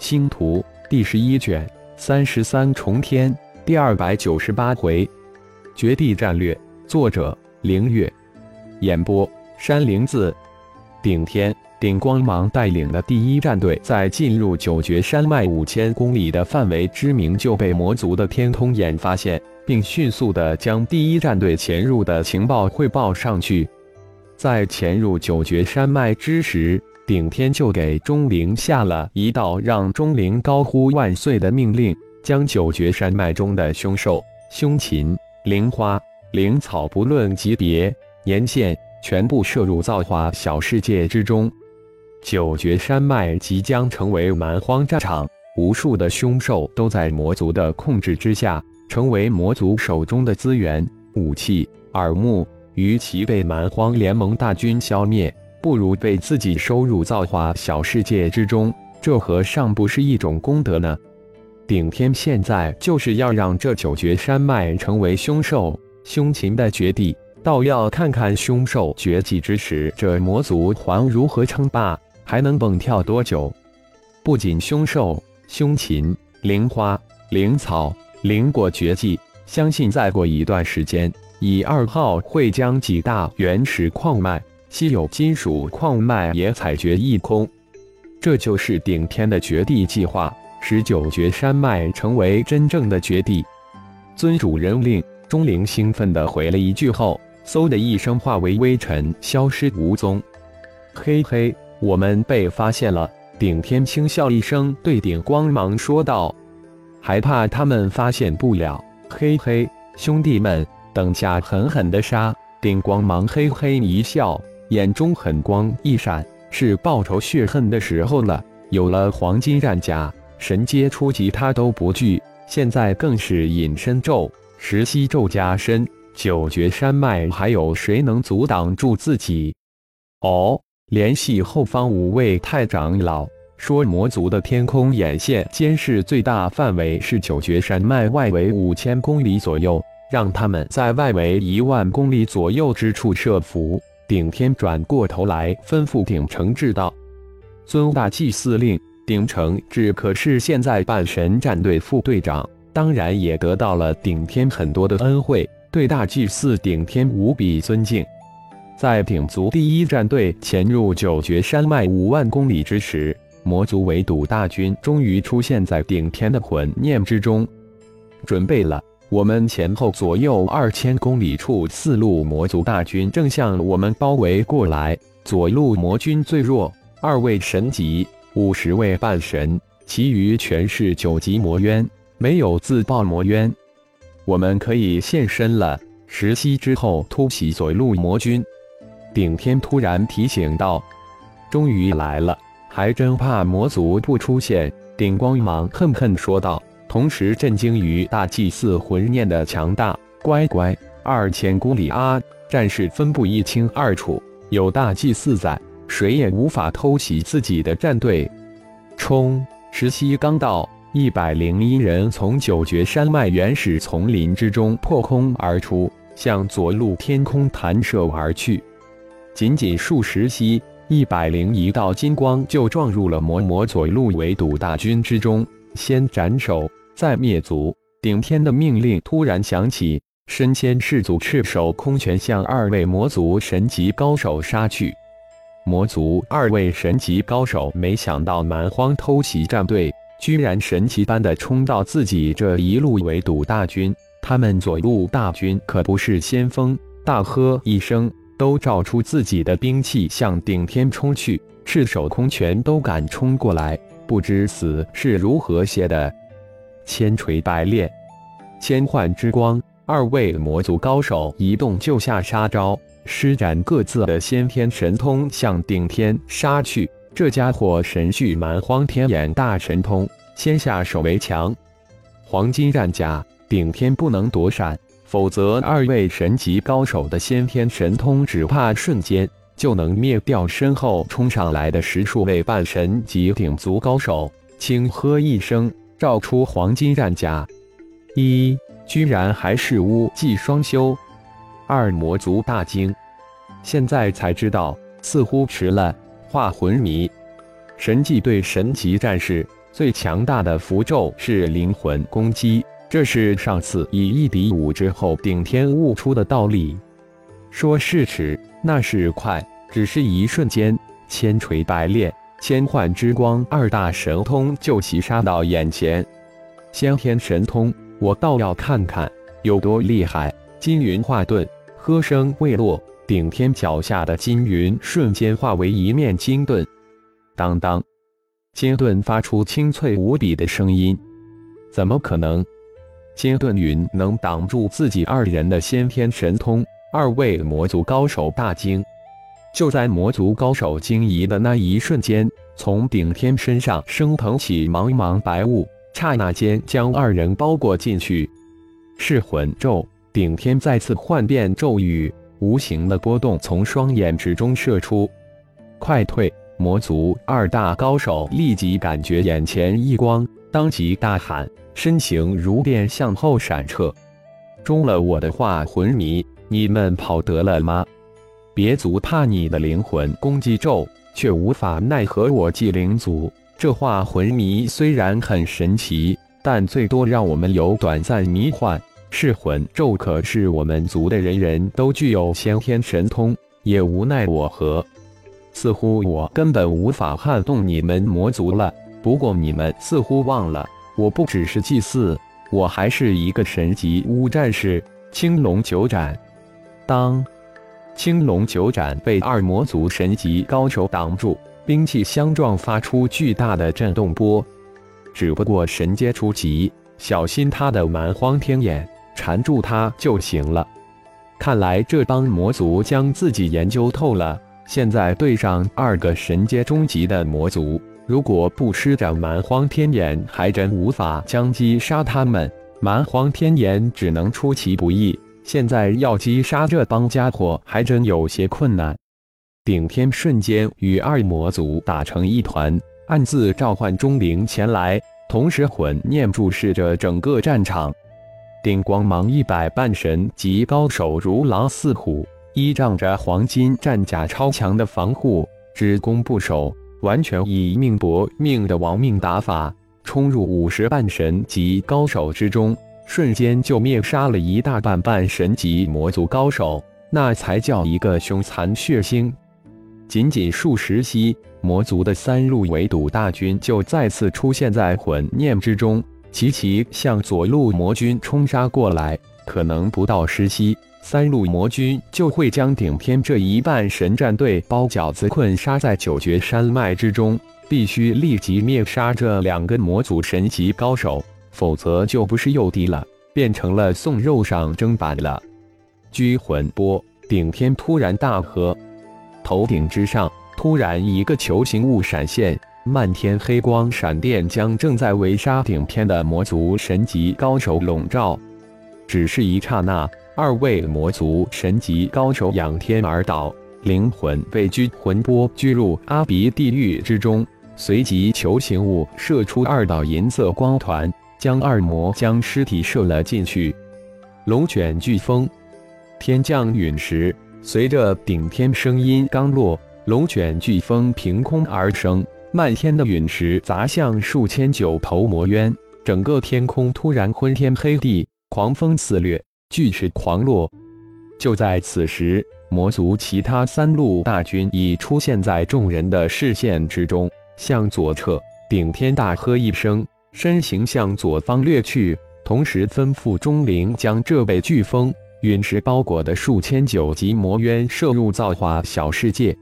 星图第十一卷三十三重天第二百九十八回，绝地战略，作者：凌月，演播：山灵子。顶天顶光芒带领的第一战队，在进入九绝山脉五千公里的范围之名，就被魔族的天空眼发现，并迅速的将第一战队潜入的情报汇报上去。在潜入九绝山脉之时。顶天就给钟灵下了一道让钟灵高呼万岁的命令，将九绝山脉中的凶兽、凶禽、灵花、灵草不论级别、年限，全部摄入造化小世界之中。九绝山脉即将成为蛮荒战场，无数的凶兽都在魔族的控制之下，成为魔族手中的资源、武器、耳目。与其被蛮荒联盟大军消灭。不如被自己收入造化小世界之中，这何尝不是一种功德呢？顶天现在就是要让这九绝山脉成为凶兽凶禽的绝地，倒要看看凶兽绝迹之时，这魔族还如何称霸，还能蹦跳多久？不仅凶兽凶禽、灵花、灵草、灵果绝迹，相信再过一段时间，以二号会将几大原始矿脉。稀有金属矿脉也采掘一空，这就是顶天的绝地计划，使九绝山脉成为真正的绝地。尊主人令，钟灵兴奋地回了一句后，嗖的一声化为微尘，消失无踪。嘿嘿，我们被发现了！顶天轻笑一声，对顶光芒说道：“还怕他们发现不了？嘿嘿，兄弟们，等下狠狠的杀！”顶光芒嘿嘿一笑。眼中狠光一闪，是报仇血恨的时候了。有了黄金战甲，神阶初级他都不惧，现在更是隐身咒、石溪咒加身，九绝山脉还有谁能阻挡住自己？哦，联系后方五位太长老，说魔族的天空眼线监视最大范围是九绝山脉外围五千公里左右，让他们在外围一万公里左右之处设伏。顶天转过头来，吩咐顶城志道：“尊大祭司令，顶城志可是现在半神战队副队长，当然也得到了顶天很多的恩惠，对大祭司顶天无比尊敬。”在顶族第一战队潜入九绝山脉五万公里之时，魔族围堵大军终于出现在顶天的魂念之中，准备了。我们前后左右二千公里处，四路魔族大军正向我们包围过来。左路魔军最弱，二位神级，五十位半神，其余全是九级魔渊，没有自爆魔渊。我们可以现身了。十息之后突袭左路魔军。顶天突然提醒道：“终于来了，还真怕魔族不出现。”顶光芒恨恨说道。同时震惊于大祭司魂念的强大。乖乖，二千公里啊，战士分布一清二楚，有大祭司在，谁也无法偷袭自己的战队。冲！石溪刚到，一百零一人从九绝山脉原始丛林之中破空而出，向左路天空弹射而去。仅仅数十息，一百零一道金光就撞入了魔魔左路围堵大军之中，先斩首。再灭族，顶天的命令突然响起，身先士卒赤手空拳向二位魔族神级高手杀去。魔族二位神级高手没想到蛮荒偷袭战队居然神奇般的冲到自己这一路围堵大军，他们左路大军可不是先锋，大喝一声，都照出自己的兵器向顶天冲去，赤手空拳都敢冲过来，不知死是如何写的。千锤百炼，千幻之光。二位魔族高手一动就下杀招，施展各自的先天神通向顶天杀去。这家伙神蓄蛮荒天眼大神通，先下手为强。黄金战甲，顶天不能躲闪，否则二位神级高手的先天神通只怕瞬间就能灭掉身后冲上来的十数位半神级顶族高手。轻喝一声。照出黄金战甲，一居然还是巫技双修，二魔族大惊，现在才知道，似乎迟了。化魂迷，神迹对神级战士最强大的符咒是灵魂攻击，这是上次以一敌五之后顶天悟出的道理。说是迟，那是快，只是一瞬间，千锤百炼、千幻之光二大神通就袭杀到眼前。先天神通，我倒要看看有多厉害！金云化遁，喝声未落，顶天脚下的金云瞬间化为一面金盾。当当，金盾发出清脆无比的声音。怎么可能？金盾云能挡住自己二人的先天神通？二位魔族高手大惊。就在魔族高手惊疑的那一瞬间，从顶天身上升腾起茫茫白雾。刹那间，将二人包裹进去。噬魂咒，顶天再次幻变咒语，无形的波动从双眼之中射出。快退！魔族二大高手立即感觉眼前一光，当即大喊，身形如电向后闪撤。中了我的化魂迷，你们跑得了吗？别族怕你的灵魂攻击咒，却无法奈何我祭灵族。这化魂迷虽然很神奇，但最多让我们有短暂迷幻。噬魂咒可是我们族的人人都具有先天神通，也无奈我何。似乎我根本无法撼动你们魔族了。不过你们似乎忘了，我不只是祭祀，我还是一个神级巫战士——青龙九斩。当青龙九斩被二魔族神级高手挡住。兵器相撞，发出巨大的震动波。只不过神阶初级，小心他的蛮荒天眼缠住他就行了。看来这帮魔族将自己研究透了。现在对上二个神阶中级的魔族，如果不施展蛮荒天眼，还真无法将击杀他们。蛮荒天眼只能出其不意，现在要击杀这帮家伙，还真有些困难。顶天瞬间与二魔族打成一团，暗自召唤钟灵前来，同时魂念注视着整个战场。顶光芒一百半神级高手如狼似虎，依仗着黄金战甲超强的防护，只攻不守，完全以命搏命的亡命打法，冲入五十半神级高手之中，瞬间就灭杀了一大半半神级魔族高手，那才叫一个凶残血腥。仅仅数十息，魔族的三路围堵大军就再次出现在魂念之中，齐齐向左路魔军冲杀过来。可能不到十息，三路魔军就会将顶天这一半神战队包饺子困杀在九绝山脉之中。必须立即灭杀这两个魔族神级高手，否则就不是诱敌了，变成了送肉上砧板了。拘魂波，顶天突然大喝。头顶之上，突然一个球形物闪现，漫天黑光闪电将正在围杀顶天的魔族神级高手笼罩。只是一刹那，二位魔族神级高手仰天而倒，灵魂被拘魂波拘入阿鼻地狱之中。随即，球形物射出二道银色光团，将二魔将尸体射了进去。龙卷飓风，天降陨石。随着顶天声音刚落，龙卷飓风凭空而生，漫天的陨石砸向数千九头魔渊，整个天空突然昏天黑地，狂风肆虐，巨石狂落。就在此时，魔族其他三路大军已出现在众人的视线之中，向左撤。顶天大喝一声，身形向左方掠去，同时吩咐钟灵将这被飓风。陨石包裹的数千九级魔渊射入造化小世界，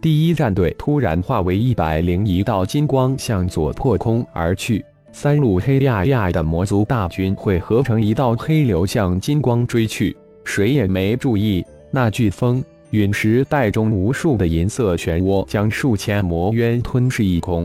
第一战队突然化为一百零一道金光向左破空而去，三路黑压压的魔族大军会合成一道黑流向金光追去。谁也没注意，那飓风陨石带中无数的银色漩涡，将数千魔渊吞噬一空。